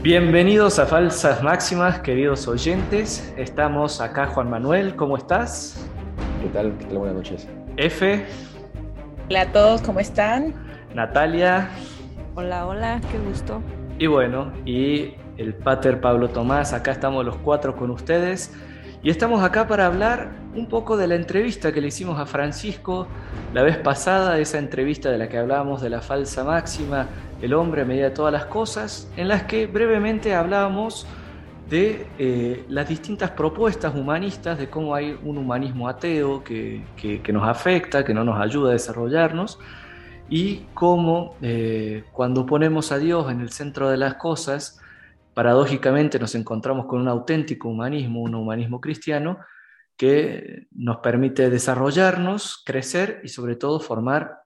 Bienvenidos a Falsas Máximas, queridos oyentes. Estamos acá, Juan Manuel, ¿cómo estás? ¿Qué tal? ¿Qué tal? Buenas noches. F. Hola a todos, ¿cómo están? Natalia. Hola, hola, qué gusto. Y bueno, y el Pater Pablo Tomás, acá estamos los cuatro con ustedes. Y estamos acá para hablar un poco de la entrevista que le hicimos a Francisco la vez pasada, esa entrevista de la que hablábamos de la falsa máxima, el hombre a medida de todas las cosas, en las que brevemente hablábamos de eh, las distintas propuestas humanistas, de cómo hay un humanismo ateo que, nos afecta, que no nos ayuda a desarrollarnos, y cómo eh, cuando ponemos a Dios en el centro de las cosas, paradójicamente nos encontramos con un auténtico humanismo, un humanismo cristiano, que nos permite desarrollarnos, crecer y sobre todo formar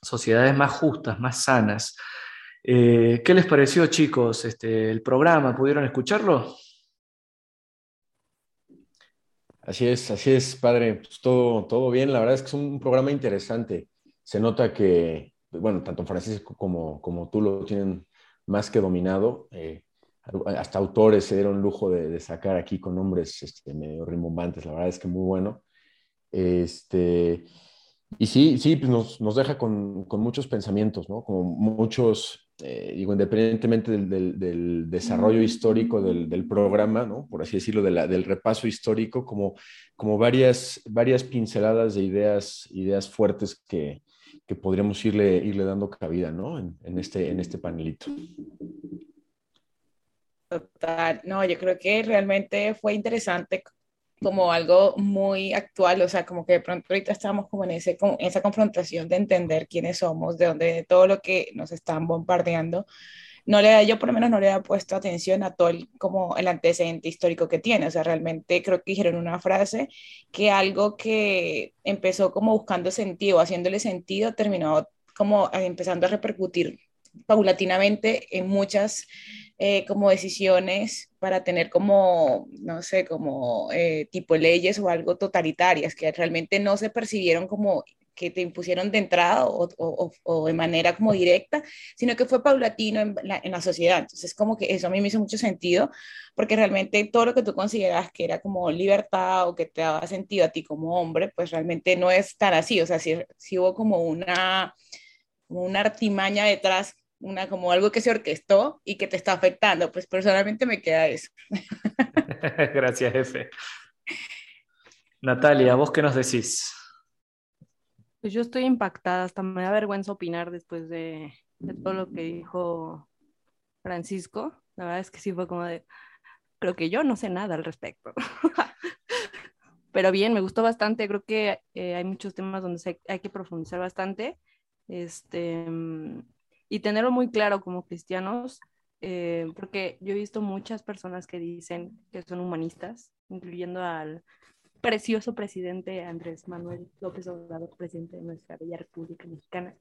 sociedades más justas, más sanas, eh, ¿Qué les pareció, chicos, este, el programa? ¿Pudieron escucharlo? Así es, así es, padre. Pues todo, todo bien. La verdad es que es un programa interesante. Se nota que, bueno, tanto Francisco como, como tú lo tienen más que dominado. Eh, hasta autores se dieron lujo de, sacar aquí con nombres este, medio rimbombantes. La verdad es que muy bueno. Este, y sí, sí, pues nos, nos deja con, con, muchos pensamientos, ¿no? Como muchos eh, digo, independientemente del, desarrollo histórico del, programa, ¿no? por así decirlo, del repaso histórico, como, como varias, varias pinceladas de ideas, ideas fuertes que, que podríamos irle, irle dando cabida ¿no? en, en, este, en este panelito. Total, no, yo creo que realmente fue interesante como algo muy actual, o sea, como que de pronto ahorita estamos como en, ese, esa confrontación de entender quiénes somos, de dónde todo lo que nos están bombardeando, no le yo por lo menos no le he puesto atención a todo el, como el antecedente histórico que tiene, o sea, realmente creo que dijeron una frase que algo que empezó como buscando sentido, haciéndole sentido, terminó como empezando a repercutir paulatinamente en muchas eh, como decisiones para tener como, no sé, como eh, tipo leyes o algo totalitarias que realmente no se percibieron como que te impusieron de entrada o, o, o, de manera como directa, sino que fue paulatino en la, en la, sociedad. Entonces, como que eso a mí me hizo mucho sentido, porque realmente todo lo que tú consideras que era como libertad o que te daba sentido a ti como hombre, pues realmente no es tan así. O sea, sí, sí hubo como una, como una artimaña detrás una como algo que se orquestó y que te está afectando. Pues personalmente me queda eso. Gracias, jefe. Natalia, ¿vos qué nos decís? Pues yo estoy impactada, hasta me da vergüenza opinar después de, todo lo que dijo Francisco. La verdad es que sí fue como de, creo que yo no sé nada al respecto. Pero bien, me gustó bastante. Creo que eh, hay muchos temas donde hay que profundizar bastante. Este, y tenerlo muy claro como cristianos, eh, porque yo he visto muchas personas que dicen que son humanistas, incluyendo al precioso presidente Andrés Manuel López Obrador, presidente de nuestra bella República Mexicana.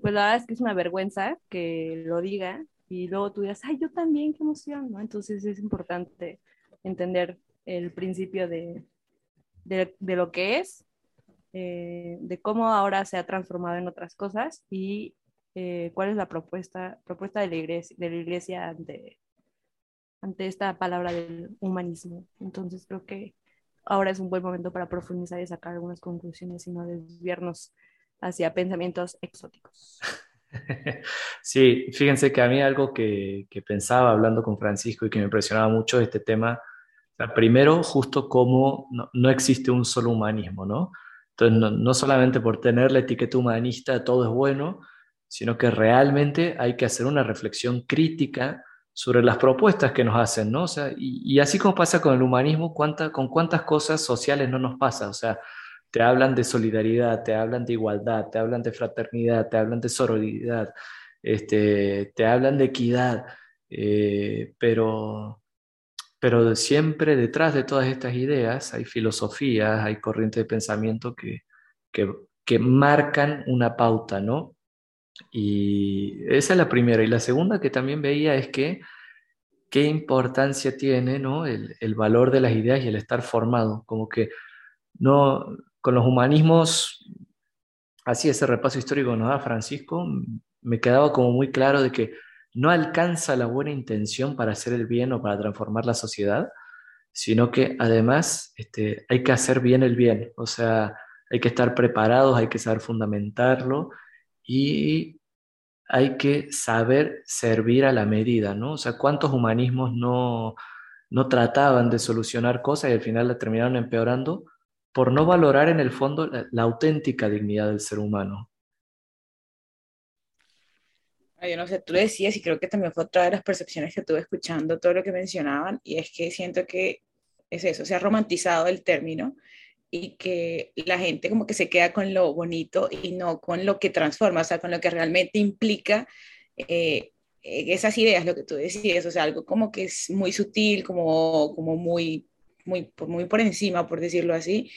Pues la verdad es que es una vergüenza que lo diga y luego tú digas, ay, yo también, qué emoción, ¿no? Entonces es importante entender el principio de, de, lo que es, eh, de cómo ahora se ha transformado en otras cosas y eh, cuál es la propuesta, propuesta de, la iglesia, de la iglesia ante, ante esta palabra del humanismo. Entonces creo que ahora es un buen momento para profundizar y sacar algunas conclusiones y no desviarnos hacia pensamientos exóticos. Sí, fíjense que a mí algo que, que pensaba hablando con Francisco y que me impresionaba mucho este tema, primero justo como no, no, existe un solo humanismo, ¿no? Entonces, no, no solamente por tener la etiqueta humanista todo es bueno, sino que realmente hay que hacer una reflexión crítica sobre las propuestas que nos hacen, ¿no? O sea, y, así como pasa con el humanismo, ¿cuánta, con cuántas cosas sociales no nos pasa, o sea, te hablan de solidaridad, te hablan de igualdad, te hablan de fraternidad, te hablan de sororidad, este, te hablan de equidad, eh, pero, pero siempre detrás de todas estas ideas hay filosofías, hay corrientes de pensamiento que, que, que marcan una pauta, ¿no? Y esa es la primera. Y la segunda que también veía es que qué importancia tiene ¿no? el, el, valor de las ideas y el estar formado. Como que no, con los humanismos, así ese repaso histórico nos da Francisco, me quedaba como muy claro de que no alcanza la buena intención para hacer el bien o para transformar la sociedad, sino que además este, hay que hacer bien el bien, o sea, hay que estar preparados, hay que saber fundamentarlo y hay que saber servir a la medida, ¿no? O sea, ¿cuántos humanismos no, no trataban de solucionar cosas y al final la terminaron empeorando por no valorar en el fondo la, auténtica dignidad del ser humano? Yo no sé, tú decías y creo que también fue otra de las percepciones que tuve escuchando todo lo que mencionaban y es que siento que es eso, se ha romantizado el término y que la gente como que se queda con lo bonito y no con lo que transforma, o sea, con lo que realmente implica eh, esas ideas, lo que tú decías, o sea, algo como que es muy sutil, como, como muy, muy, muy por encima, por decirlo así,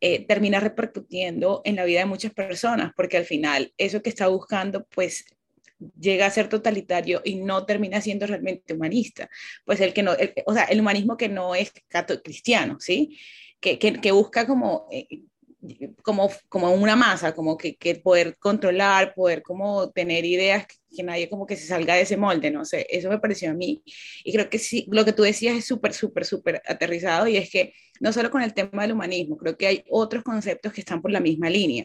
eh, termina repercutiendo en la vida de muchas personas, porque al final eso que está buscando, pues llega a ser totalitario y no termina siendo realmente humanista. Pues el que no, o sea, el humanismo que no es cristiano, ¿sí? Que, que, busca como, eh, como, como una masa, como que, que, poder controlar, poder como tener ideas que nadie como que se salga de ese molde, no sé, eso me pareció a mí. Y creo que sí, lo que tú decías es súper, súper, súper aterrizado y es que no solo con el tema del humanismo, creo que hay otros conceptos que están por la misma línea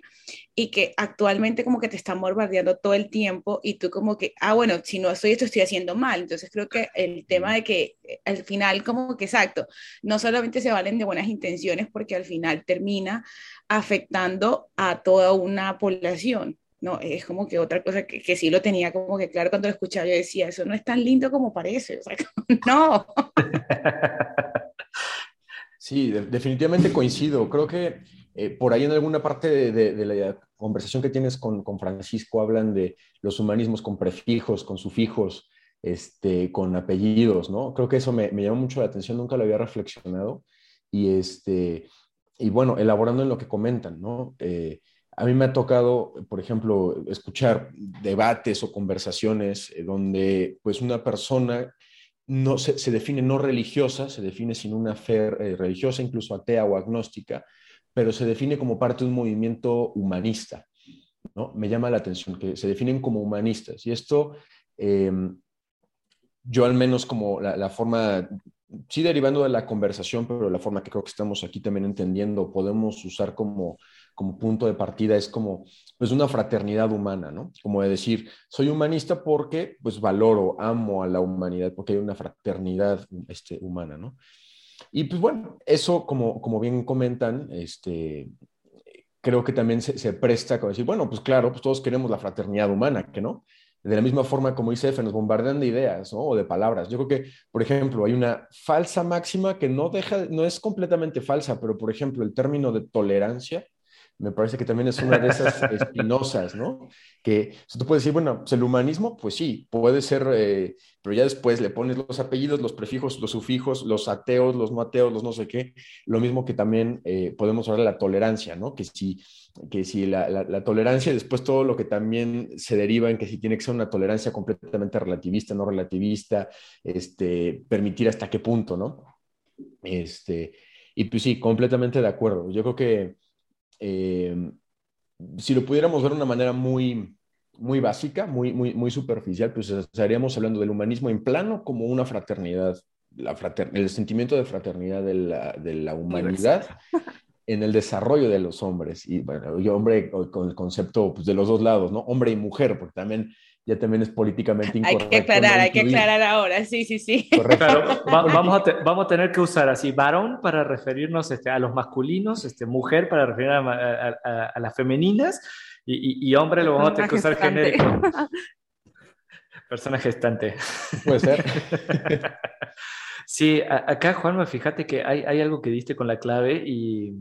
y que actualmente como que te están bombardeando todo el tiempo y tú como que, ah, bueno, si no estoy esto, estoy haciendo mal. Entonces creo que el tema de que eh, al final como que exacto, no solamente se valen de buenas intenciones porque al final termina afectando a toda una población. No, es como que otra cosa que, que, sí lo tenía como que claro cuando lo escuchaba, yo decía, eso no es tan lindo como parece, o sea, no. Sí, definitivamente coincido. Creo que eh, por ahí en alguna parte de, la conversación que tienes con, con, Francisco hablan de los humanismos con prefijos, con sufijos, este, con apellidos, ¿no? Creo que eso me, me llamó mucho la atención, nunca lo había reflexionado. Y, este, y bueno, elaborando en lo que comentan, ¿no? Eh, a mí me ha tocado, por ejemplo, escuchar debates o conversaciones eh, donde pues una persona no se, define no religiosa, se define sin una fe eh, religiosa, incluso atea o agnóstica, pero se define como parte de un movimiento humanista. ¿no? Me llama la atención que se definen como humanistas. Y esto, em, yo al menos como la, la, forma, sí derivando de la conversación, pero la forma que creo que estamos aquí también entendiendo, podemos usar como como punto de partida es como pues una fraternidad humana, ¿no? Como de decir, soy humanista porque pues valoro, amo a la humanidad, porque hay una fraternidad este, humana, ¿no? Y pues bueno, eso como, como bien comentan, este, creo que también se, se presta como decir, bueno, pues claro, pues todos queremos la fraternidad humana, ¿que no? De la misma forma como dice F, nos bombardean de ideas ¿no? o de palabras. Yo creo que, por ejemplo, hay una falsa máxima que no deja, no es completamente falsa, pero por ejemplo, el término de tolerancia me parece que también es una de esas espinosas, ¿no? Que tú puedes decir, bueno, pues el humanismo, pues sí, puede ser, eh, pero ya después le pones los apellidos, los prefijos, los sufijos, los ateos, los no ateos, los no sé qué, lo mismo que también eh, podemos hablar de la tolerancia, ¿no? Que si, que si la, la, tolerancia y después todo lo que también se deriva en que si tiene que ser una tolerancia completamente relativista, no relativista, este, permitir hasta qué punto, ¿no? Este, y pues sí, completamente de acuerdo. Yo creo que eh, si lo pudiéramos ver de una manera muy, muy básica, muy, muy, muy superficial, pues estaríamos hablando del humanismo en plano como una fraternidad, la el sentimiento de fraternidad de la, de la humanidad en el desarrollo de los hombres. Y bueno, yo hombre con el concepto pues, de los dos lados, ¿no? Hombre y mujer, porque también ya también es políticamente incorrecto. Hay que aclarar, hay que aclarar ahora, sí, sí, sí. Claro, vamos, a vamos a tener que usar así varón para referirnos este, a los masculinos, este, mujer para referir a, a, las femeninas y, y, hombre lo vamos a tener que usar genérico. Persona gestante. Puede ser. Sí, acá Juanma, fíjate que hay, hay algo que diste con la clave y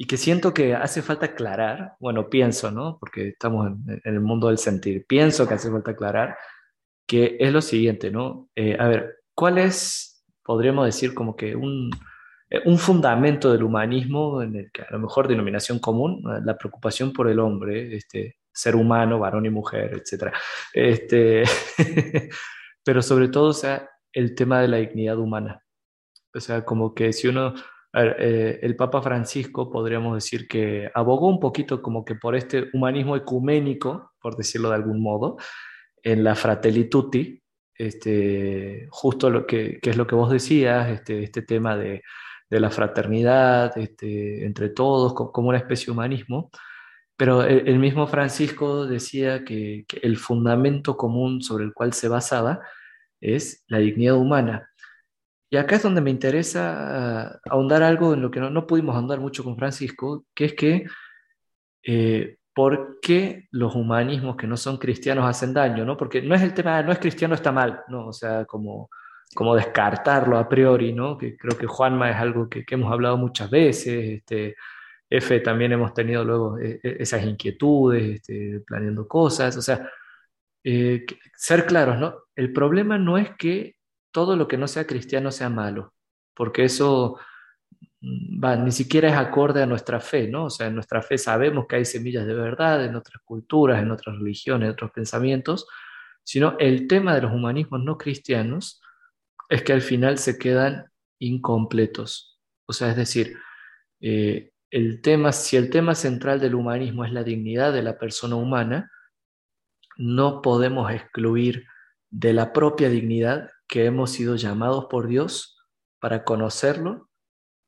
y que siento que hace falta aclarar, bueno, pienso, ¿no? Porque estamos en, el mundo del sentir, pienso que hace falta aclarar que es lo siguiente, ¿no? Eh, a ver, ¿cuál es, podríamos decir, como que un, eh, un fundamento del humanismo en el que a lo mejor denominación común, la preocupación por el hombre, este, ser humano, varón y mujer, etc. Este, pero sobre todo, o sea, el tema de la dignidad humana. O sea, como que si uno eh, el Papa Francisco podríamos decir que abogó un poquito como que por este humanismo ecuménico, por decirlo de algún modo, en la Fratelli Tutti, este, justo lo que, es lo que vos decías, este, este tema de, la fraternidad este, entre todos, como una especie de humanismo. Pero el, mismo Francisco decía que, el fundamento común sobre el cual se basaba es la dignidad humana. Y acá es donde me interesa ahondar algo en lo que no, pudimos ahondar mucho con Francisco, que es que eh, por qué los humanismos que no son cristianos hacen daño, ¿no? Porque no es el tema, no es cristiano está mal, ¿no? O sea, como, como descartarlo a priori, ¿no? Que creo que Juanma es algo que, hemos hablado muchas veces, este, F también hemos tenido luego eh, eh, esas inquietudes, este, planeando cosas, o sea, ser claros, ¿no? El problema no es que todo lo que no sea cristiano sea malo, porque eso Mm, va, ni siquiera es acorde a nuestra fe, ¿no? O sea, en nuestra fe sabemos que hay semillas de verdad en otras culturas, en otras religiones, en otros pensamientos, sino el tema de los humanismos no cristianos es que al final se quedan incompletos. O sea, es decir, eh, el tema, si el tema central del humanismo es la dignidad de la persona humana, no podemos excluir de la propia dignidad que hemos sido llamados por Dios para conocerlo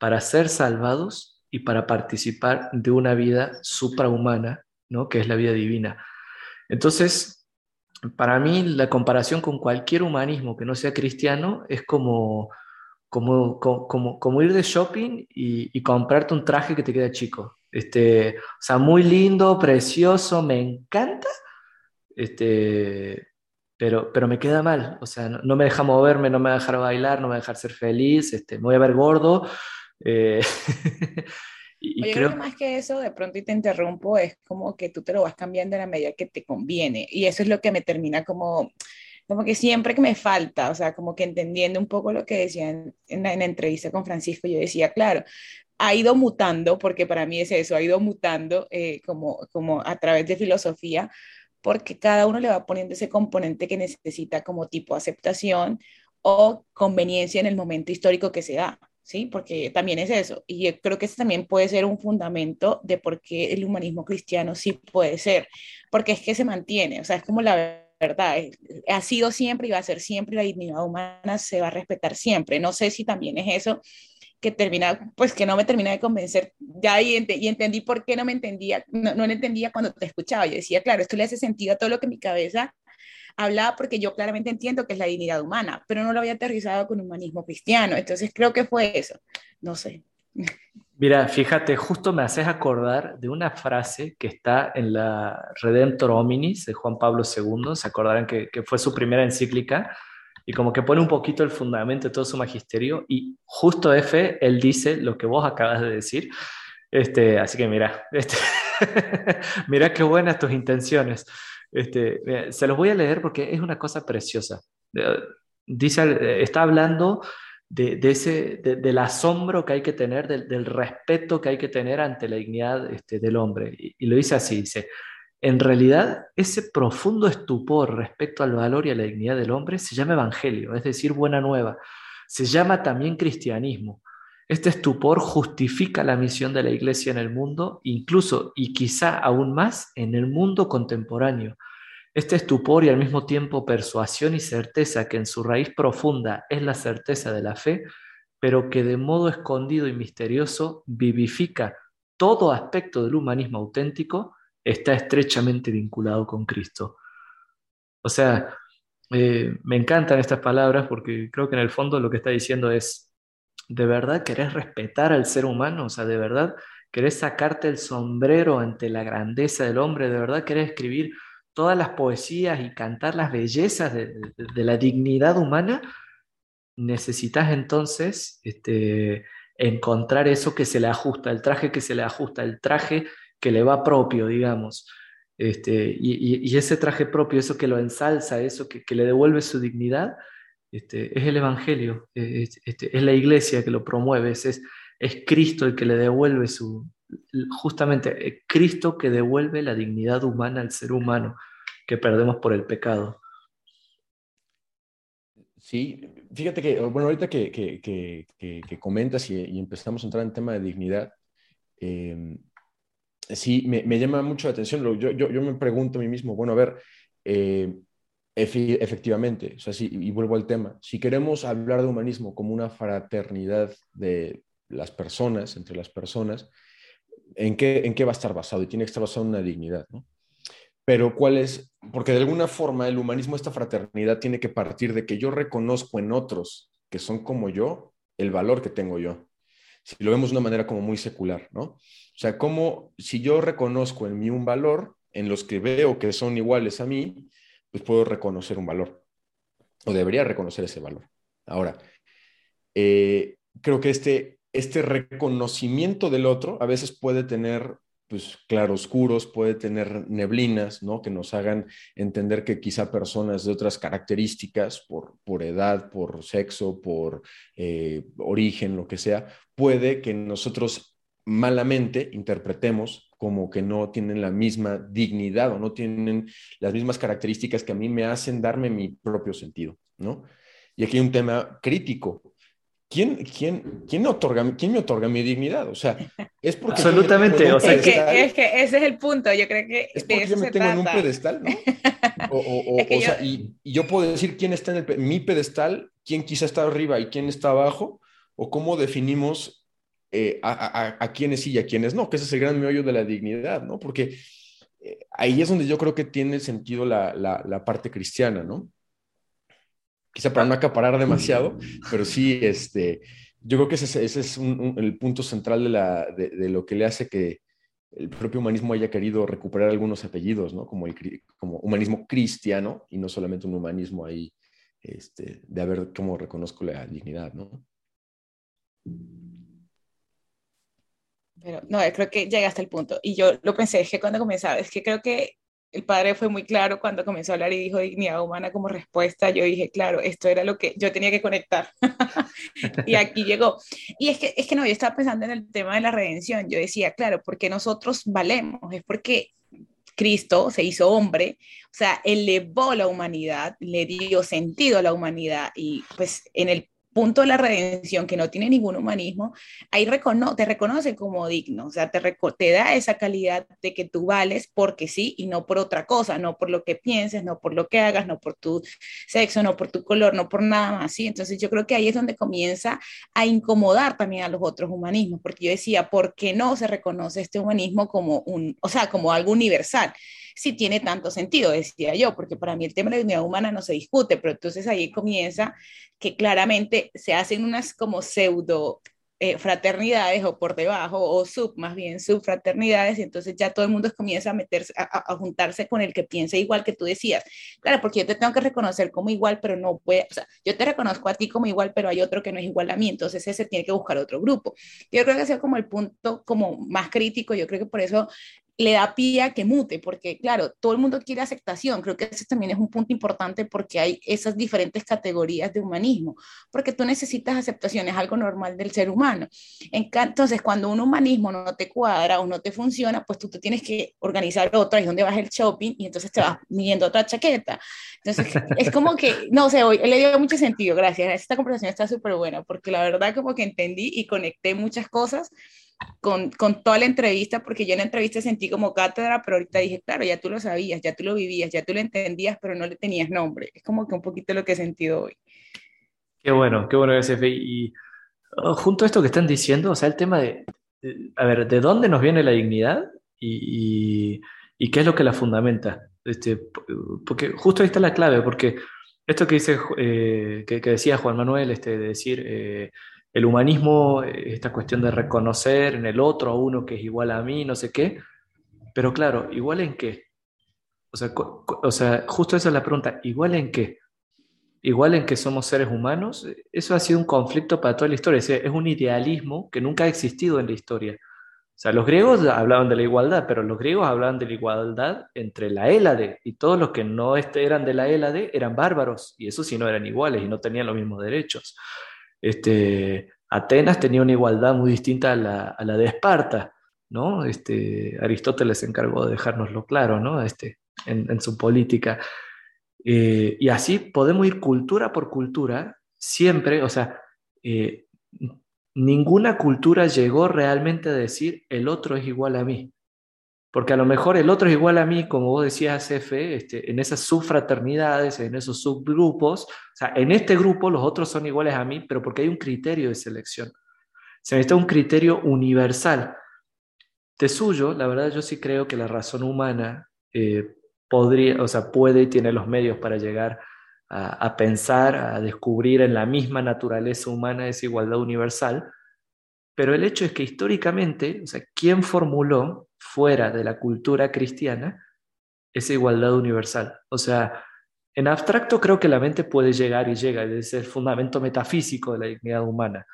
para ser salvados y para participar de una vida suprahumana, ¿no? que es la vida divina. Entonces, para mí la comparación con cualquier humanismo que no sea cristiano es como, como, como, como ir de shopping y, comprarte un traje que te queda chico. Este, o sea, muy lindo, precioso, me encanta, este, pero, pero me queda mal. O sea, no, me deja moverme, no me va a dejar bailar, no me va a dejar ser feliz, este, me voy a ver gordo, eh, y Oye, creo... que más que eso, de pronto y te interrumpo, es como que tú te lo vas cambiando en la medida que te conviene. Y eso es lo que me termina como, como que siempre que me falta, o sea, como que entendiendo un poco lo que decían en la, entrevista con Francisco, yo decía, claro, ha ido mutando, porque para mí es eso, ha ido mutando eh, como, como a través de filosofía, porque cada uno le va poniendo ese componente que necesita como tipo aceptación o conveniencia en el momento histórico que se da. ¿sí? Porque también es eso. Y yo creo que ese también puede ser un fundamento de por qué el humanismo cristiano sí puede ser, porque es que se mantiene, o sea, es como la verdad, ha sido siempre y va a ser siempre, la dignidad humana se va a respetar siempre. No sé si también es eso que termina, pues que no me termina de convencer, ya y, y entendí por qué no me entendía, no, no entendía cuando te escuchaba, yo decía, claro, esto le hace sentido a todo lo que mi cabeza hablaba porque yo claramente entiendo que es la dignidad humana, pero no lo había aterrizado con humanismo cristiano. Entonces creo que fue eso. No sé. Mira, fíjate, justo me haces acordar de una frase que está en la Redemptor Hominis de Juan Pablo II. Se acordarán que, que fue su primera encíclica y como que pone un poquito el fundamento de todo su magisterio. Y justo F, él dice lo que vos acabas de decir. Este, así que mira, este, mira qué buenas tus intenciones. Este, se los voy a leer porque es una cosa preciosa. Dice, está hablando de, ese, del asombro que hay que tener, del, respeto que hay que tener ante la dignidad este, del hombre. Y, lo dice así, dice, en realidad ese profundo estupor respecto al valor y a la dignidad del hombre se llama evangelio, es decir, buena nueva. Se llama también cristianismo. Este estupor justifica la misión de la Iglesia en el mundo, incluso y quizá aún más en el mundo contemporáneo. Este estupor y al mismo tiempo persuasión y certeza que en su raíz profunda es la certeza de la fe, pero que de modo escondido y misterioso vivifica todo aspecto del humanismo auténtico, está estrechamente vinculado con Cristo. O sea, eh, me encantan estas palabras porque creo que en el fondo lo que está diciendo es, ¿De verdad querés respetar al ser humano? O sea, ¿de verdad querés sacarte el sombrero ante la grandeza del hombre? ¿De verdad querés escribir todas las poesías y cantar las bellezas de, la dignidad humana? Necesitas entonces este, encontrar eso que se le ajusta, el traje que se le ajusta, el traje que le va propio, digamos. Este, y, ese traje propio, eso que lo ensalza, eso que, que le devuelve su dignidad, este, es el Evangelio, es, este, es, la iglesia que lo promueve, es, es, Cristo el que le devuelve su, justamente eh, Cristo que devuelve la dignidad humana al ser humano que perdemos por el pecado. Sí, fíjate que, bueno, ahorita que, que, que, comentas y, empezamos a entrar en tema de dignidad, em, sí, me, me, llama mucho la atención. Yo, yo, yo, me pregunto a mí mismo, bueno, a ver, eh, efectivamente, o sea, y vuelvo al tema, si queremos hablar de humanismo como una fraternidad de las personas, entre las personas, ¿en qué, en qué va a estar basado? Y tiene que estar basado en una dignidad, ¿no? Pero cuál es, porque de alguna forma el humanismo, esta fraternidad tiene que partir de que yo reconozco en otros que son como yo el valor que tengo yo. Si lo vemos de una manera como muy secular, ¿no? O sea, como si yo reconozco en mí un valor, en los que veo que son iguales a mí, pues puedo reconocer un valor, o debería reconocer ese valor. Ahora, eh, creo que este, este reconocimiento del otro a veces puede tener pues claroscuros, puede tener neblinas, ¿no? Que nos hagan entender que quizá personas de otras características, por, por edad, por sexo, por eh, origen, lo que sea, puede que nosotros malamente interpretemos como que no tienen la misma dignidad o no tienen las mismas características que a mí me hacen darme mi propio sentido, ¿no? Y aquí hay un tema crítico, ¿quién, quién, quién, otorga, quién me otorga mi dignidad? O sea, es porque... Absolutamente, o sea, es que, es que ese es el punto, yo creo que... Es porque yo me tengo en un pedestal, ¿no? O, o, o, sea, y, y, yo puedo decir quién está en el, mi pedestal, quién quizá está arriba y quién está abajo, o cómo definimos eh, a, a, a, quiénes sí y a quiénes no, que ese es el gran meollo de la dignidad, ¿no? Porque eh, ahí es donde yo creo que tiene sentido la, la, la parte cristiana, ¿no? Quizá para no acaparar demasiado, pero sí, este, yo creo que ese, ese es un, un, el punto central de, la, de, de, lo que le hace que el propio humanismo haya querido recuperar algunos apellidos, ¿no? Como, el, como humanismo cristiano y no solamente un humanismo ahí este, de a ver cómo reconozco la dignidad, ¿no? Pero no, creo que llega hasta el punto. Y yo lo pensé, es que cuando comenzaba, es que creo que el padre fue muy claro cuando comenzó a hablar y dijo dignidad humana como respuesta. Yo dije, claro, esto era lo que yo tenía que conectar. y aquí llegó. Y es que, es que no, yo estaba pensando en el tema de la redención. Yo decía, claro, porque nosotros valemos, es porque Cristo se hizo hombre, o sea, elevó la humanidad, le dio sentido a la humanidad y pues en el punto de la redención que no tiene ningún humanismo, ahí recono te reconoce como digno, o sea, te, te da esa calidad de que tú vales porque sí y no por otra cosa, no por lo que pienses, no por lo que hagas, no por tu sexo, no por tu color, no por nada más, ¿sí? Entonces yo creo que ahí es donde comienza a incomodar también a los otros humanismos, porque yo decía, ¿por qué no se reconoce este humanismo como un, o sea, como algo universal? Si tiene tanto sentido, decía yo, porque para mí el tema de la dignidad humana no se discute, pero entonces ahí comienza que claramente se hacen unas como pseudo eh, fraternidades o por debajo, o sub, más bien subfraternidades, y entonces ya todo el mundo comienza a meterse, a, juntarse con el que piensa igual que tú decías. Claro, porque yo te tengo que reconocer como igual, pero no puede, o sea, yo te reconozco a ti como igual, pero hay otro que no es igual a mí, entonces ese tiene que buscar otro grupo. Yo creo que ese es como el punto como más crítico, yo creo que por eso le da pie a que mute, porque claro, todo el mundo quiere aceptación. Creo que ese también es un punto importante porque hay esas diferentes categorías de humanismo, porque tú necesitas aceptación, es algo normal del ser humano. Entonces, cuando un humanismo no te cuadra o no te funciona, pues tú te tienes que organizar ahí es donde vas el shopping y entonces te vas midiendo otra chaqueta. Entonces, es como que, no sé, hoy le dio mucho sentido, gracias. Esta conversación está súper buena, porque la verdad como que entendí y conecté muchas cosas con, con, toda la entrevista, porque yo en la entrevista sentí como cátedra, pero ahorita dije, claro, ya tú lo sabías, ya tú lo vivías, ya tú lo entendías, pero no le tenías nombre. Es como que un poquito lo que he sentido hoy. Qué bueno, qué bueno, SF. Y oh, junto a esto que están diciendo, o sea, el tema de, de a ver, ¿de dónde nos viene la dignidad y, y, y, qué es lo que la fundamenta? Este, porque justo ahí está la clave, porque esto que dice, eh, que, que, decía Juan Manuel, este, de decir, eh, el humanismo, esta cuestión de reconocer en el otro a uno que es igual a mí, no sé qué, pero claro, ¿igual en qué? O sea, o sea, justo esa es la pregunta, ¿igual en qué? Igual en que somos seres humanos, eso ha sido un conflicto para toda la historia, es, un idealismo que nunca ha existido en la historia. O sea, los griegos hablaban de la igualdad, pero los griegos hablaban de la igualdad entre la Hélade y todos los que no este, eran de la Hélade eran bárbaros y eso sí no eran iguales y no tenían los mismos derechos. Este, Atenas tenía una igualdad muy distinta a la, a la de Esparta, ¿no? Este, Aristóteles se encargó de dejárnoslo claro, ¿no? Este, en, en su política. Eh, y así podemos ir cultura por cultura, siempre, o sea, eh, ninguna cultura llegó realmente a decir el otro es igual a mí. Porque a lo mejor el otro es igual a mí, como vos decías, Efe, este, en esas subfraternidades, en esos subgrupos. O sea, en este grupo los otros son iguales a mí, pero porque hay un criterio de selección. Se necesita un criterio universal. De suyo, la verdad, yo sí creo que la razón humana eh, podría, o sea, puede y tiene los medios para llegar a, a pensar, a descubrir en la misma naturaleza humana esa igualdad universal pero el hecho es que históricamente, o sea, ¿quién formuló fuera de la cultura cristiana esa igualdad universal? O sea, en abstracto creo que la mente puede llegar y llega, es el fundamento metafísico de la dignidad humana.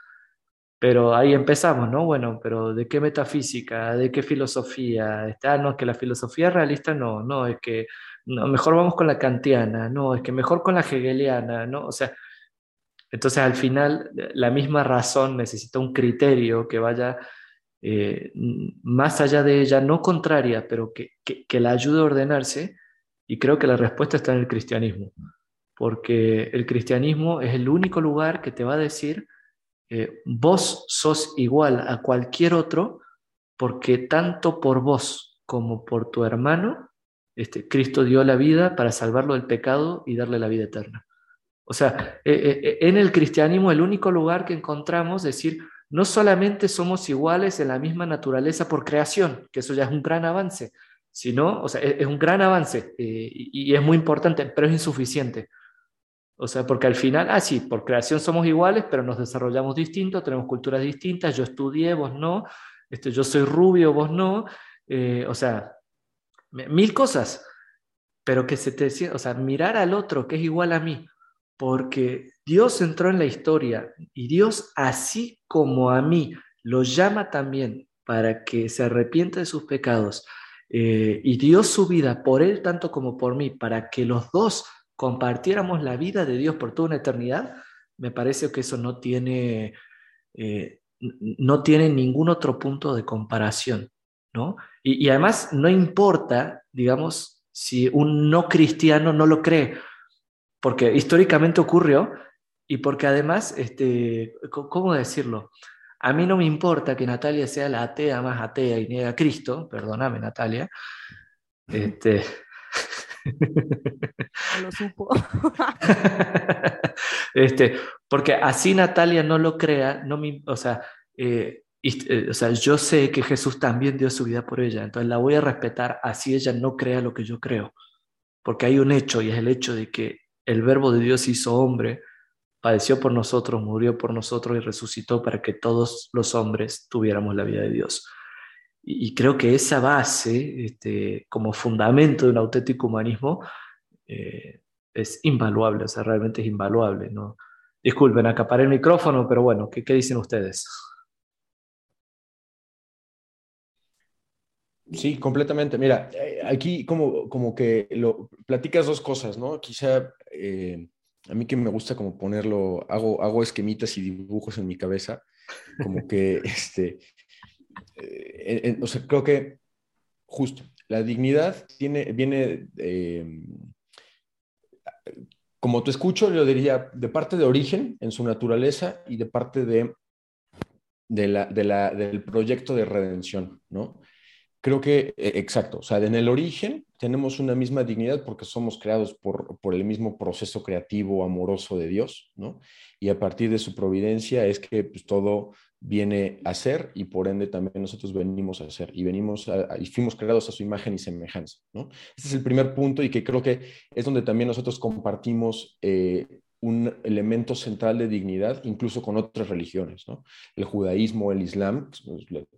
Pero ahí empezamos, ¿no? Bueno, pero ¿de qué metafísica? ¿De qué filosofía? Está, ah, no, es que la filosofía realista no, no, es que no, mejor vamos con la kantiana, no, es que mejor con la hegeliana, ¿no? O sea, entonces, al final, la misma razón necesita un criterio que vaya eh, más allá de ella, no contraria, pero que, que, la ayude a ordenarse. Y creo que la respuesta está en el cristianismo, porque el cristianismo es el único lugar que te va a decir, eh, vos sos igual a cualquier otro, porque tanto por vos como por tu hermano, este, Cristo dio la vida para salvarlo del pecado y darle la vida eterna. O sea, eh, eh, eh, en el cristianismo el único lugar que encontramos es decir, no solamente somos iguales en la misma naturaleza por creación, que eso ya es un gran avance, sino, o sea, es, un gran avance y, es muy importante, pero es insuficiente. O sea, porque al final, ah, sí, por creación somos iguales, pero nos desarrollamos distintos, tenemos culturas distintas, yo estudié, vos no, este, yo soy rubio, vos no, o sea, mil cosas, pero que se te o sea, mirar al otro que es igual a mí, porque Dios entró en la historia y Dios, así como a mí, lo llama también para que se arrepienta de sus pecados eh, y dio su vida por él tanto como por mí, para que los dos compartiéramos la vida de Dios por toda una eternidad, me parece que eso no tiene, eh, no tiene ningún otro punto de comparación. ¿no? Y, y además no importa, digamos, si un no cristiano no lo cree, porque históricamente ocurrió y porque además, este, ¿cómo decirlo? A mí no me importa que Natalia sea la atea más atea y niega a Cristo, perdóname Natalia. Este... lo supo. este, porque así Natalia no lo crea, no me, o sea, eh, eh, o sea, yo sé que Jesús también dio su vida por ella, entonces la voy a respetar así ella no crea lo que yo creo, porque hay un hecho y es el hecho de que el verbo de Dios hizo hombre, padeció por nosotros, murió por nosotros y resucitó para que todos los hombres tuviéramos la vida de Dios. Y, creo que esa base, este, como fundamento de un auténtico humanismo, eh, es invaluable, o sea, realmente es invaluable. ¿no? Disculpen, acaparé el micrófono, pero bueno, ¿qué, qué dicen ustedes? Sí, completamente. Mira, eh, aquí como, como que lo platicas dos cosas, ¿no? Quizá eh, a mí que me gusta como ponerlo, hago, hago esquemitas y dibujos en mi cabeza, como que, este, eh, o sea, creo que justo, la dignidad tiene, viene, como te escucho, yo diría, de parte de origen en su naturaleza y de parte de la, del proyecto de redención, ¿no? Creo que, e, exacto, o sea, en el origen tenemos una misma dignidad porque somos creados por, por, el mismo proceso creativo, amoroso de Dios, ¿no? Y a partir de su providencia es que pues, todo viene a ser y por ende también nosotros venimos a ser y venimos y fuimos creados a su imagen y semejanza, ¿no? Este es el primer punto y que creo que es donde también nosotros compartimos eh, un elemento central de dignidad, incluso con otras religiones, ¿no? El judaísmo, el islam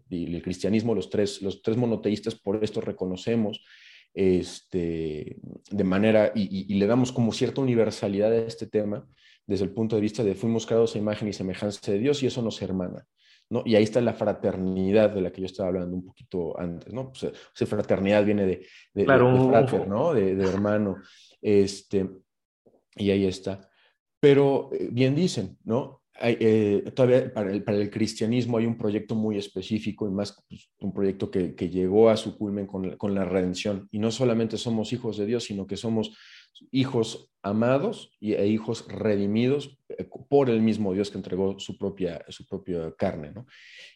y el cristianismo, los tres, los tres monoteístas, por esto reconocemos este, de manera, y, le damos como cierta universalidad a este tema, desde el punto de vista de fuimos creados a imagen y semejanza de Dios y eso nos hermana. ¿no? Y ahí está la fraternidad de la que yo estaba hablando un poquito antes, ¿no? Pues, esa fraternidad viene de, de, frater, ¿no? De, de, hermano. Este, y ahí está. Pero eh, bien dicen, ¿no? Eh, todavía para el, para el, cristianismo hay un proyecto muy específico y más pues, un proyecto que, que, llegó a su culmen con, con, la redención. Y no solamente somos hijos de Dios, sino que somos hijos amados y, e hijos redimidos eh, por el mismo Dios que entregó su propia, su propia carne. ¿no?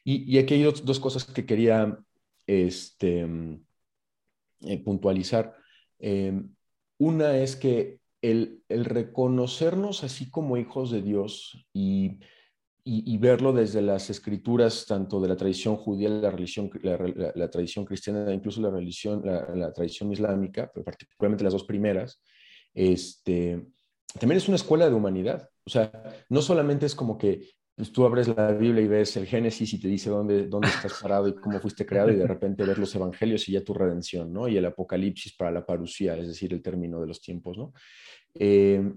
Y, y aquí hay dos, dos cosas que quería este, eh, puntualizar. Una es que el, reconocernos así como hijos de Dios y, y, verlo desde las escrituras, tanto de la tradición judía, la, religión, la, tradición cristiana, incluso la, religión, la, tradición islámica, pero particularmente las dos primeras, este, también es una escuela de humanidad. O sea, no solamente es como que pues tú abres la Biblia y ves el Génesis y te dice dónde, dónde estás parado y cómo fuiste creado y de repente ves los evangelios y ya tu redención, ¿no? Y el apocalipsis para la parucía, es decir, el término de los tiempos, ¿no? Eh,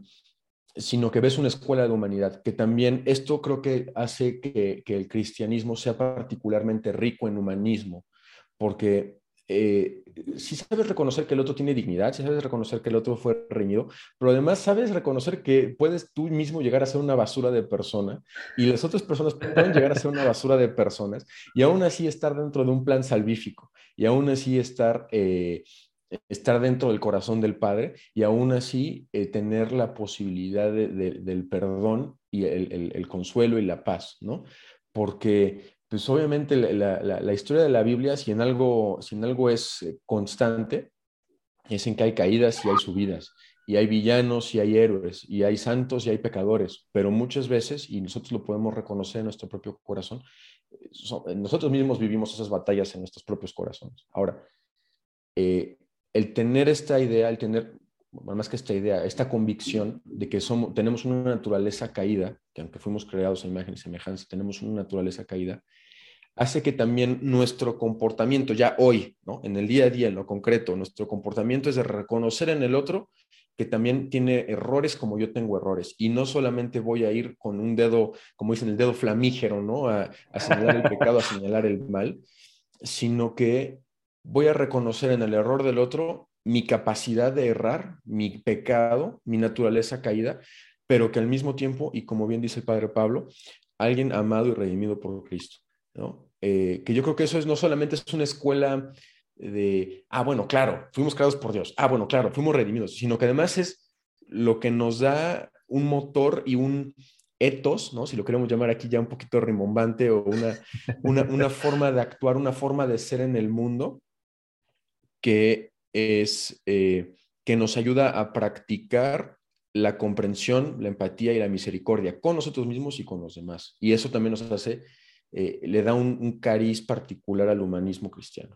sino que ves una escuela de humanidad, que también esto creo que hace que el cristianismo sea particularmente rico en humanismo, porque eh, si sabes reconocer que el otro tiene dignidad, si sabes reconocer que el otro fue reñido, pero además sabes reconocer que puedes tú mismo llegar a ser una basura de persona y las otras personas pueden llegar a ser una basura de personas y aún así estar dentro de un plan salvífico y aún así estar, eh, estar dentro del corazón del Padre y aún así eh, tener la posibilidad del perdón y el, el consuelo y la paz, ¿no? Porque pues obviamente la, historia de la Biblia, si en algo, si en algo es eh, constante, es en que hay caídas y hay subidas, y hay villanos y hay héroes, y hay santos y hay pecadores, pero muchas veces, y nosotros lo podemos reconocer en nuestro propio corazón, eh, nosotros mismos vivimos esas batallas en nuestros propios corazones. Ahora, eh, el tener esta idea, el tener más que esta idea, esta convicción de que somos, tenemos una naturaleza caída, que aunque fuimos creados a imagen y semejanza, tenemos una naturaleza caída, hace que también nuestro comportamiento, ya hoy, ¿no? en el día a día, en lo concreto, nuestro comportamiento es de reconocer en el otro que también tiene errores como yo tengo errores. Y no solamente voy a ir con un dedo, como dicen, el dedo flamígero, ¿no? A, a señalar el pecado, a señalar el mal, sino que voy a reconocer en el error del otro mi capacidad de errar, mi pecado, mi naturaleza caída, pero que al mismo tiempo, y como bien dice el Padre Pablo, alguien amado y redimido por Cristo. ¿no? Eh, que yo creo que eso es no solamente es una escuela de, ah, bueno, claro, fuimos creados por Dios, ah, bueno, claro, fuimos redimidos, sino que además es lo que nos da un motor y un etos, ¿no? Si lo queremos llamar aquí ya un poquito rimbombante o una, una, una forma de actuar, una forma de ser en el mundo que es eh, que nos ayuda a practicar la comprensión, la empatía y la misericordia con nosotros mismos y con los demás. Y eso también nos hace, eh, le da un, cariz particular al humanismo cristiano.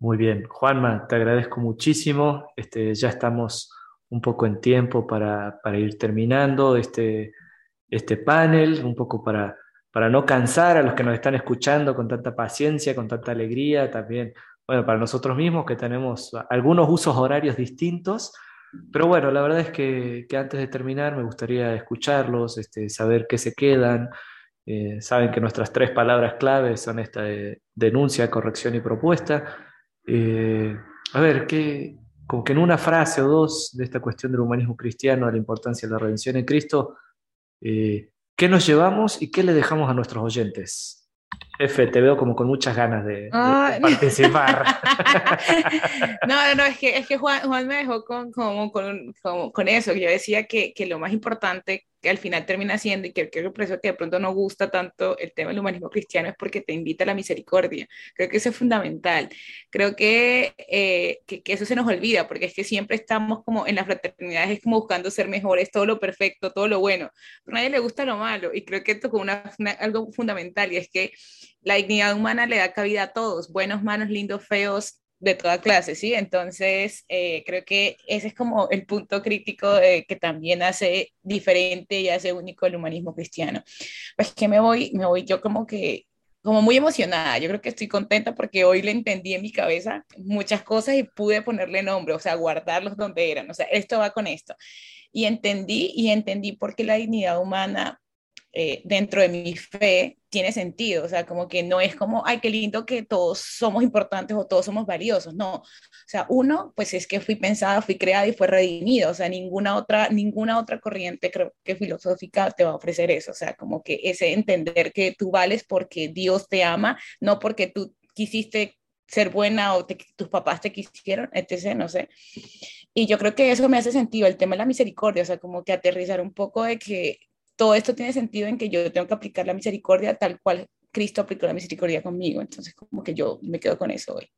Muy bien, Juanma, te agradezco muchísimo. Este, ya estamos un poco en tiempo para, ir terminando este, este panel, un poco para, para no cansar a los que nos están escuchando con tanta paciencia, con tanta alegría, también bueno, para nosotros mismos que tenemos algunos usos horarios distintos, pero bueno, la verdad es que, antes de terminar me gustaría escucharlos, este, saber qué se quedan. Eh, saben que nuestras tres palabras claves son esta de denuncia, corrección y propuesta. Eh, a ver, ¿qué, como que en una frase o dos de esta cuestión del humanismo cristiano, de la importancia de la redención en Cristo, eh, ¿qué nos llevamos y qué le dejamos a nuestros oyentes? F, te veo como con muchas ganas de, participar. no, no, es que, es que Juan, Juan me dejó con, con, con, eso. Yo decía que, que, lo más importante que al final termina siendo, y que creo que que de pronto no gusta tanto el tema del humanismo cristiano, es porque te invita a la misericordia. Creo que eso es fundamental. Creo que, eh, que, eso se nos olvida, porque es que siempre estamos como en las fraternidades, es como buscando ser mejores, todo lo perfecto, todo lo bueno. A nadie le gusta lo malo, y creo que es una, algo fundamental, y es que la dignidad humana le da cabida a todos, buenos, malos, lindos, feos, de toda clase, ¿sí? Entonces, eh, creo que ese es como el punto crítico que también hace diferente y hace único el humanismo cristiano. Pues que me voy, me voy yo como que, como muy emocionada, yo creo que estoy contenta porque hoy le entendí en mi cabeza muchas cosas y pude ponerle nombre, o sea, guardarlos donde eran, o sea, esto va con esto. Y entendí, y entendí por qué la dignidad humana eh, dentro de mi fe tiene sentido, o sea, como que no es como, ay, qué lindo que todos somos importantes o todos somos valiosos, no, o sea, uno, pues es que fui pensada, fui creada y fue redimida, o sea, ninguna otra, ninguna otra corriente creo que filosófica te va a ofrecer eso, o sea, como que ese entender que tú vales porque Dios te ama, no porque tú quisiste ser buena o tus papás te quisieron, etc., no sé. Y yo creo que eso me hace sentido, el tema de la misericordia, o sea, como que aterrizar un poco de que todo esto tiene sentido en que yo tengo que aplicar la misericordia tal cual Cristo aplicó la misericordia conmigo. Entonces, como que yo me quedo con eso hoy.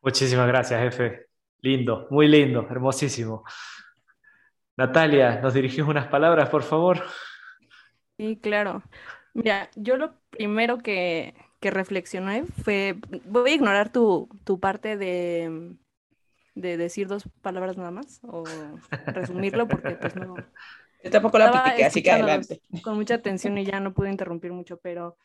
Muchísimas gracias, jefe. Lindo, muy lindo, hermosísimo. Natalia, ¿nos dirigís unas palabras, por favor? Sí, claro. Mira, yo lo primero que, que reflexioné fue, voy a ignorar tu, tu parte de, de decir dos palabras nada más o resumirlo porque pues no. Yo tampoco la piqué, así que adelante. Con mucha atención y ya no pude interrumpir mucho, pero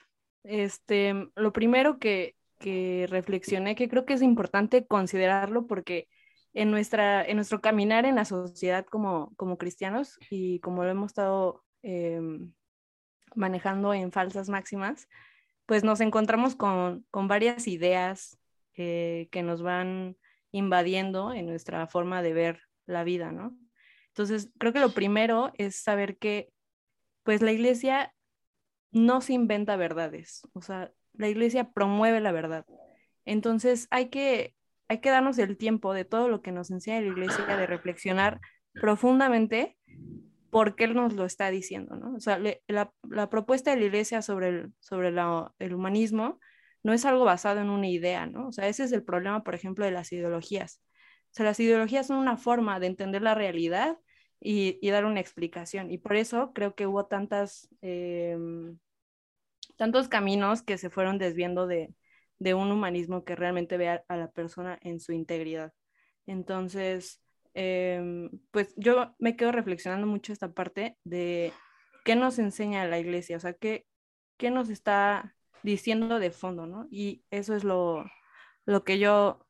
este, lo primero que, que reflexioné, que creo que es importante considerarlo porque en, nuestra, en nuestro caminar en la sociedad como, como cristianos y como lo hemos estado em, manejando en falsas máximas, pues nos encontramos con, con varias ideas eh, que nos van invadiendo en nuestra forma de ver la vida, ¿no? Entonces, creo que lo primero es saber que, pues, la iglesia no se inventa verdades, o sea, la iglesia promueve la verdad. Entonces, hay que hay que darnos el tiempo de todo lo que nos enseña la iglesia, de reflexionar profundamente por qué nos lo está diciendo, ¿no? O sea, la, propuesta de la iglesia sobre, el, sobre el humanismo no es algo basado en una idea, ¿no? O sea, ese es el problema, por ejemplo, de las ideologías. O sea, las ideologías son una forma de entender la realidad y, dar una explicación. Y por eso creo que hubo tantas, em, tantos caminos que se fueron desviando de, de un humanismo que realmente vea a la persona en su integridad. Entonces, em, pues yo me quedo reflexionando mucho esta parte de qué nos enseña la iglesia, o sea, qué, qué nos está diciendo de fondo, ¿no? Y eso es lo, lo que yo,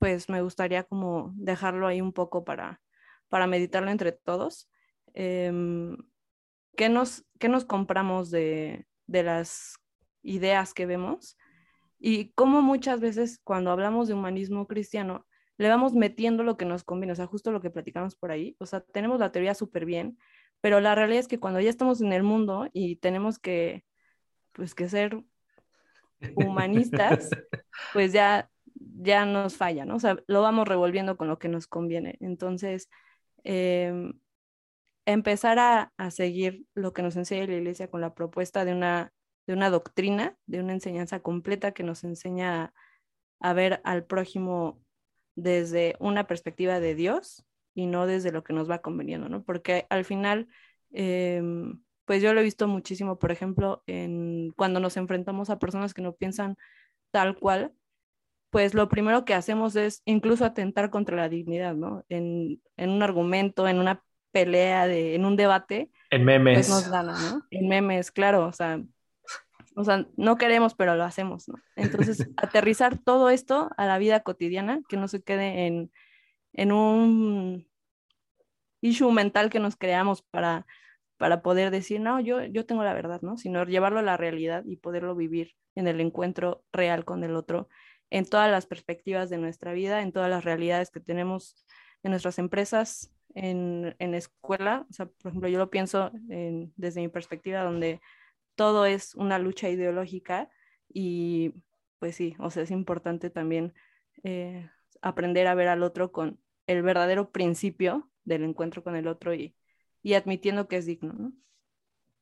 pues me gustaría como dejarlo ahí un poco para, para meditarlo entre todos. Em, ¿qué, nos, ¿Qué nos compramos de, de las ideas que vemos? Y como muchas veces cuando hablamos de humanismo cristiano, le vamos metiendo lo que nos conviene, o sea, justo lo que platicamos por ahí, o sea, tenemos la teoría súper bien, pero la realidad es que cuando ya estamos en el mundo y tenemos que, pues, que ser humanistas, pues ya, ya nos falla, ¿no? O sea, lo vamos revolviendo con lo que nos conviene. Entonces, em, empezar a, a, seguir lo que nos enseña la iglesia con la propuesta de una de una doctrina, de una enseñanza completa que nos enseña a, ver al prójimo desde una perspectiva de Dios y no desde lo que nos va conveniendo, ¿no? Porque al final, em, pues yo lo he visto muchísimo, por ejemplo, en, cuando nos enfrentamos a personas que no piensan tal cual, pues lo primero que hacemos es incluso atentar contra la dignidad, ¿no? En, en un argumento, en una pelea, de, en un debate. En memes. Pues nos gana, ¿no? En memes, claro, o sea, o sea, no queremos, pero lo hacemos, ¿no? Entonces, aterrizar todo esto a la vida cotidiana, que no se quede en, en un issue mental que nos creamos para, para poder decir, no, yo, yo tengo la verdad, ¿no? Sino llevarlo a la realidad y poderlo vivir en el encuentro real con el otro, en todas las perspectivas de nuestra vida, en todas las realidades que tenemos en nuestras empresas, en, en escuela. O sea, por ejemplo, yo lo pienso desde mi perspectiva, donde todo es una lucha ideológica y pues sí, o sea, es importante también eh, aprender a ver al otro con el verdadero principio del encuentro con el otro y, y admitiendo que es digno. ¿no?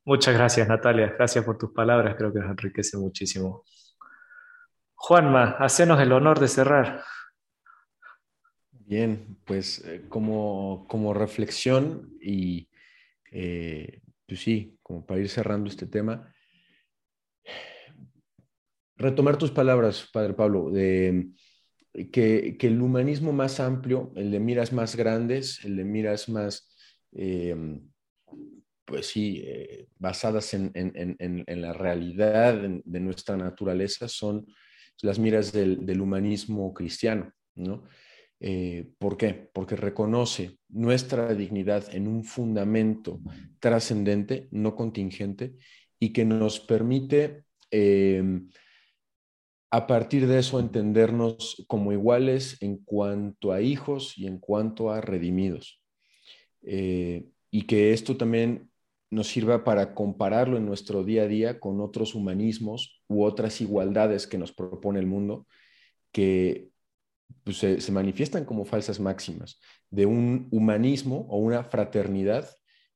Muchas gracias, Natalia. Gracias por tus palabras. Creo que nos enriquece muchísimo. Juanma, hacenos el honor de cerrar. Bien, pues eh, como, como reflexión y eh, pues sí, como para ir cerrando este tema, retomar tus palabras, Padre Pablo, de que, el humanismo más amplio, el de miras más grandes, el de miras más, em, pues sí, eh, basadas en, la realidad de nuestra naturaleza, son las miras del, humanismo cristiano, ¿no? Eh, ¿Por qué? Porque reconoce nuestra dignidad en un fundamento trascendente, no contingente, y que nos permite em, a partir de eso entendernos como iguales en cuanto a hijos y en cuanto a redimidos. Eh, y que esto también nos sirva para compararlo en nuestro día a día con otros humanismos u otras igualdades que nos propone el mundo, que pues, se, manifiestan como falsas máximas de un humanismo o una fraternidad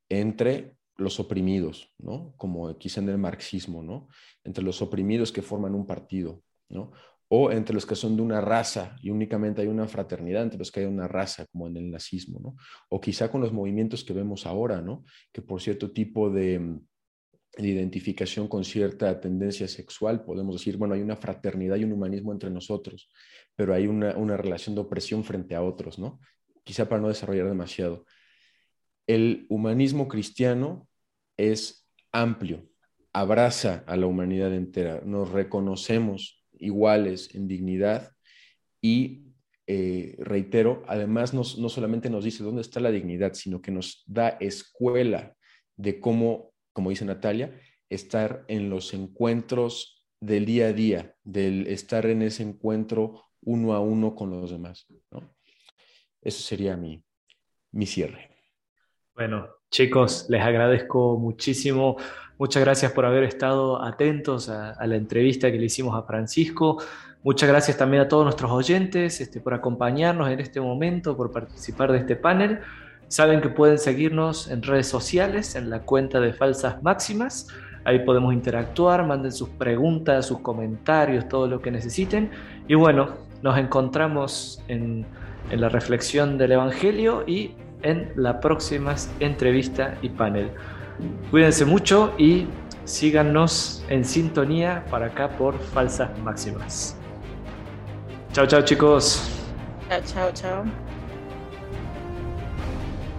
entre los oprimidos, ¿no? Como quizá en el marxismo, ¿no? Entre los oprimidos que forman un partido, ¿no? O entre los que son de una raza y únicamente hay una fraternidad entre los que hay una raza, como en el nazismo, ¿no? O quizá con los movimientos que vemos ahora, ¿no? Que por cierto tipo de, identificación con cierta tendencia sexual, podemos decir, bueno, hay una fraternidad y un humanismo entre nosotros, pero hay una, una relación de opresión frente a otros, ¿no? Quizá para no desarrollar demasiado el humanismo cristiano es amplio, abraza a la humanidad entera, nos reconocemos iguales en dignidad y, eh, reitero, además no solamente nos dice dónde está la dignidad, sino que nos da escuela de cómo, como dice Natalia, estar en los encuentros del día a día, del estar en ese encuentro uno a uno con los demás. Eso sería mi, mi cierre. Bueno, chicos, les agradezco muchísimo. Muchas gracias por haber estado atentos a, la entrevista que le hicimos a Francisco. Muchas gracias también a todos nuestros oyentes este, por acompañarnos en este momento, por participar de este panel. Saben que pueden seguirnos en redes sociales, en la cuenta de Falsas Máximas. Ahí podemos interactuar, manden sus preguntas, sus comentarios, todo lo que necesiten. Y bueno, nos encontramos en, en la reflexión del Evangelio y en la próxima entrevista y panel. Cuídense mucho y síganos en sintonía para acá por Falsas Máximas. Chao, chao chicos. Chao, chao, chao.